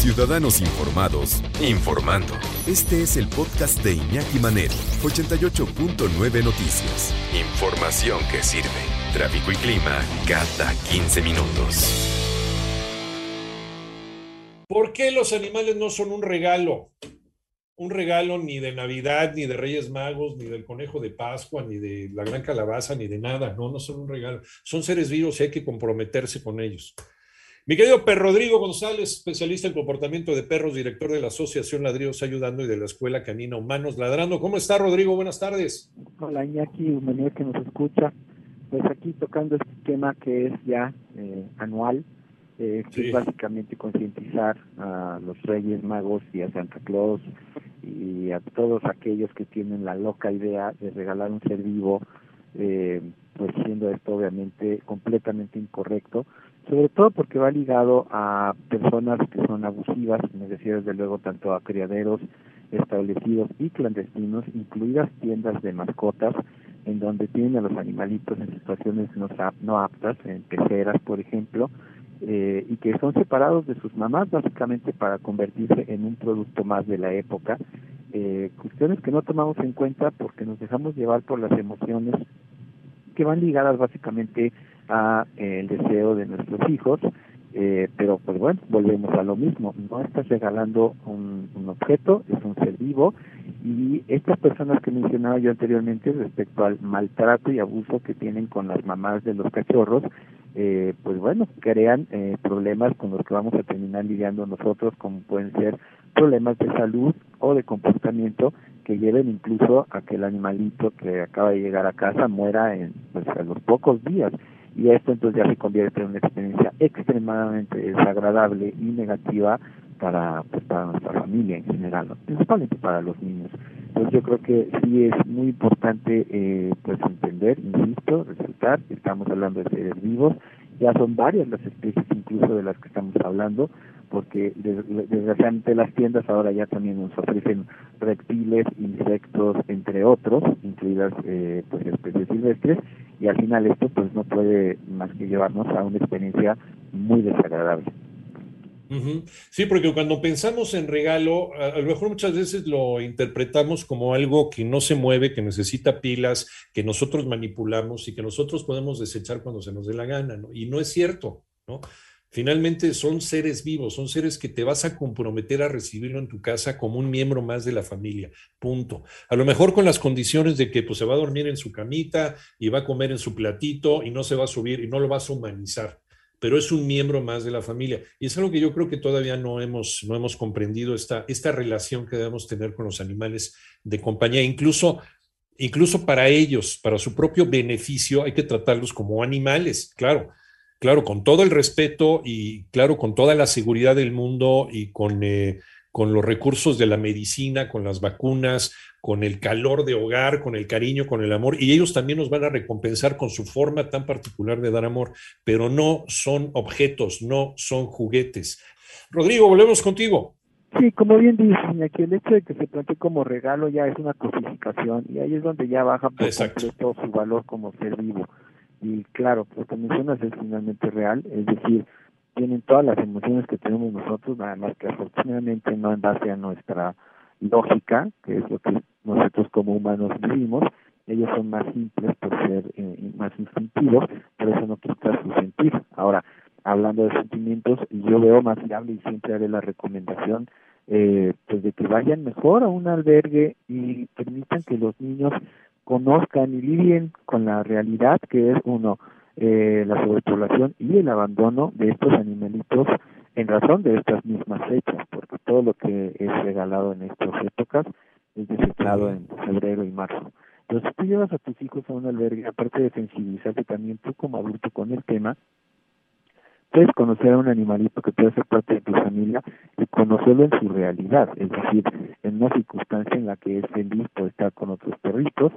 Ciudadanos Informados, informando. Este es el podcast de Iñaki Manero, 88.9 Noticias. Información que sirve. Tráfico y clima cada 15 minutos. ¿Por qué los animales no son un regalo? Un regalo ni de Navidad, ni de Reyes Magos, ni del conejo de Pascua, ni de la gran calabaza, ni de nada. No, no son un regalo. Son seres vivos y hay que comprometerse con ellos. Mi querido Per Rodrigo González, especialista en comportamiento de perros, director de la Asociación Ladridos Ayudando y de la Escuela Canina Humanos Ladrando. ¿Cómo está, Rodrigo? Buenas tardes. Hola, Iñaki, humanidad que nos escucha. Pues aquí tocando este tema que es ya eh, anual, eh, que es básicamente concientizar a los Reyes Magos y a Santa Claus y a todos aquellos que tienen la loca idea de regalar un ser vivo, eh, pues siendo esto obviamente completamente incorrecto sobre todo porque va ligado a personas que son abusivas, me refiero desde luego tanto a criaderos establecidos y clandestinos, incluidas tiendas de mascotas, en donde tienen a los animalitos en situaciones no, aptas, en peceras, por ejemplo, eh, y que son separados de sus mamás básicamente para convertirse en un producto más de la época, eh, cuestiones que no tomamos en cuenta porque nos dejamos llevar por las emociones que van ligadas básicamente a el deseo de nuestros hijos, eh, pero pues bueno, volvemos a lo mismo, no estás regalando un, objeto, es un ser vivo. Y estas personas que mencionaba yo anteriormente respecto al maltrato y abuso que tienen con las mamás de los cachorros, eh, pues bueno, crean eh, problemas con los que vamos a terminar lidiando nosotros, como pueden ser problemas de salud o de comportamiento que lleven incluso a que el animalito que acaba de llegar a casa muera en pues, a los pocos días. Y esto entonces ya se convierte en una experiencia extremadamente desagradable y negativa para, pues, para nuestra familia en general, principalmente para los niños. Entonces yo creo que sí es muy importante eh, pues entender, insisto, resaltar estamos hablando de seres vivos, ya son varias las especies incluso de las que estamos hablando, porque desgraciadamente las tiendas ahora ya también nos ofrecen reptiles, insectos, entre otros, incluidas eh, pues especies silvestres, y al final esto pues no puede más que llevarnos a una experiencia muy desagradable. Sí, porque cuando pensamos en regalo, a, lo mejor muchas veces lo interpretamos como algo que no se mueve, que necesita pilas, que nosotros manipulamos y que nosotros podemos desechar cuando se nos dé la gana, ¿no? Y no es cierto, ¿no? Finalmente son seres vivos, son seres que te vas a comprometer a recibirlo en tu casa como un miembro más de la familia, punto. A lo mejor con las condiciones de que pues, se va a dormir en su camita y va a comer en su platito y no se va a subir y no lo vas a humanizar, pero es un miembro más de la familia. Y es algo que yo creo que todavía no hemos, no hemos comprendido, esta, esta relación que debemos tener con los animales de compañía, incluso incluso para ellos, para su propio beneficio, hay que tratarlos como animales, claro claro, con todo el respeto y claro, con toda la seguridad del mundo y con, eh, con los recursos de la medicina, con las vacunas, con el calor de hogar, con el cariño, con el amor, y ellos también nos van a recompensar con su forma tan particular de dar amor, pero no son objetos, no son juguetes. Rodrigo, volvemos contigo. Sí, como bien dicen aquí, el hecho de que se plantee como regalo ya es una cosificación y ahí es donde ya baja por completo su valor como ser vivo y claro, lo que mencionas es finalmente real, es decir, tienen todas las emociones que tenemos nosotros, nada más que afortunadamente no en base a nuestra lógica, que es lo que nosotros como humanos vivimos, ellos son más simples por ser eh, más instintivos, pero eso no quita su sentir. Ahora, hablando de sentimientos, yo veo más viable y siempre haré la recomendación eh, pues de que vayan mejor a un albergue y permitan que los niños conozcan y lidien con la realidad que es uno eh, la sobrepoblación y el abandono de estos animalitos en razón de estas mismas fechas, porque todo lo que es regalado en estas épocas es desechado en febrero y marzo. Entonces, tú llevas a tus hijos a un albergue, aparte de sensibilizarte también tú como adulto con el tema, puedes conocer a un animalito que puede ser parte de tu familia y conocerlo en su realidad, es decir, en una circunstancia en la que es feliz por estar con otros perritos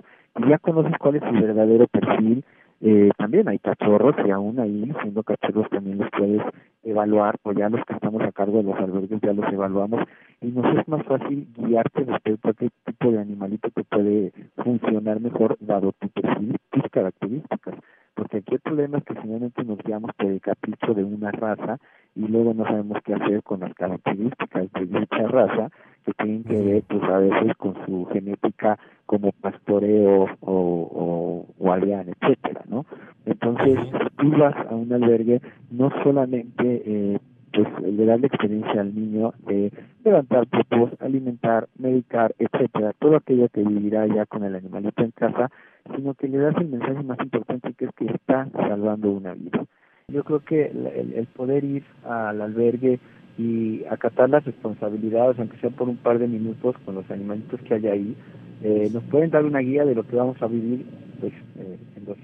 ya conoces cuál es su verdadero perfil. Eh, también hay cachorros y aún ahí, siendo cachorros, también los puedes evaluar, o ya los que estamos a cargo de los albergues ya los evaluamos y nos es más fácil guiarte respecto a qué tipo de animalito te puede funcionar mejor dado tu perfil, tus características porque aquí el problema es que finalmente nos guiamos por el capricho de una raza y luego no sabemos qué hacer con las características de dicha raza que tienen que ver pues a veces con su genética como pastoreo o, o, o etcétera, ¿no? Entonces, si tú vas a un albergue, no solamente eh, pues le da la experiencia al niño de levantar popos, alimentar, medicar, etcétera, todo aquello que vivirá ya con el animalito en casa, sino que le das el mensaje más importante que es que está salvando una vida. Yo creo que el, el poder ir al albergue y acatar las responsabilidades, aunque sea por un par de minutos con los animalitos que hay ahí, eh, nos pueden dar una guía de lo que vamos a vivir pues, eh, en los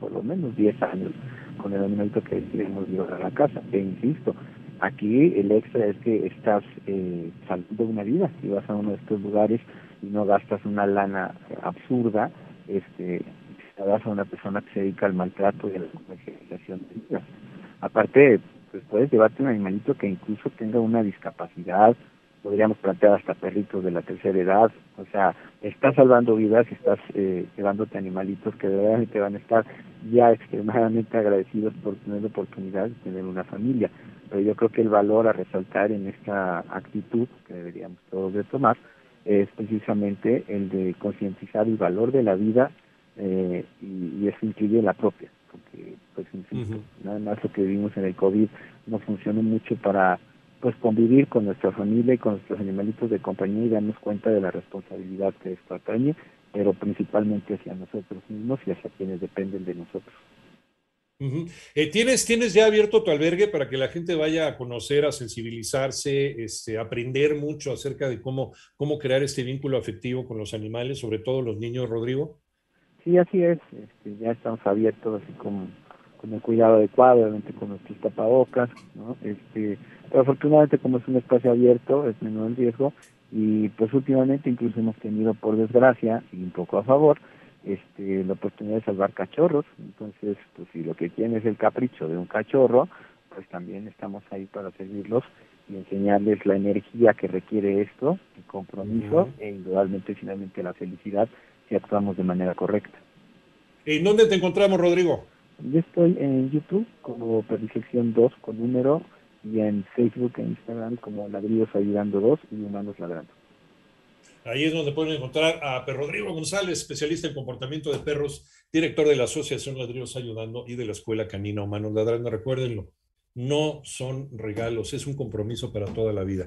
por lo menos 10 años con el animalito que queremos llevar a la casa. E insisto, aquí el extra es que estás eh, salvando una vida. Si vas a uno de estos lugares y no gastas una lana absurda, este a una persona que se dedica al maltrato y a la comercialización de vidas. Aparte, pues puedes llevarte un animalito que incluso tenga una discapacidad, podríamos plantear hasta perritos de la tercera edad, o sea, estás salvando vidas y estás eh, llevándote animalitos que de van a estar ya extremadamente agradecidos por tener la oportunidad de tener una familia. Pero yo creo que el valor a resaltar en esta actitud que deberíamos todos de tomar es precisamente el de concientizar el valor de la vida eh, y, y eso incluye la propia porque pues nada más lo que vivimos en el COVID no funcionó mucho para pues convivir con nuestra familia y con nuestros animalitos de compañía y darnos cuenta de la responsabilidad que esto atañe, pero principalmente hacia nosotros mismos y hacia quienes dependen de nosotros. Eh, ¿tienes, ¿Tienes ya abierto tu albergue para que la gente vaya a conocer, a sensibilizarse, este, aprender mucho acerca de cómo, cómo crear este vínculo afectivo con los animales, sobre todo los niños, Rodrigo? Sí, así es. Este, ya estamos abiertos así con, con el cuidado adecuado, obviamente con nuestros tapabocas, ¿no? Este, pero afortunadamente como es un espacio abierto, es menor el riesgo y pues últimamente incluso hemos tenido por desgracia y un poco a favor este la oportunidad de salvar cachorros entonces pues si lo que tiene es el capricho de un cachorro pues también estamos ahí para servirlos y enseñarles la energía que requiere esto el compromiso e indudablemente finalmente la felicidad si actuamos de manera correcta. ¿En dónde te encontramos, Rodrigo? Yo estoy en YouTube como Perfección 2 con número y en Facebook e Instagram como Ladrillos Ayudando 2 y Humanos Ladrando. Ahí es donde pueden encontrar a Perro Rodrigo González, especialista en comportamiento de perros, director de la Asociación Ladrillos Ayudando y de la Escuela Canina Humanos Ladrando. Recuérdenlo, no son regalos, es un compromiso para toda la vida.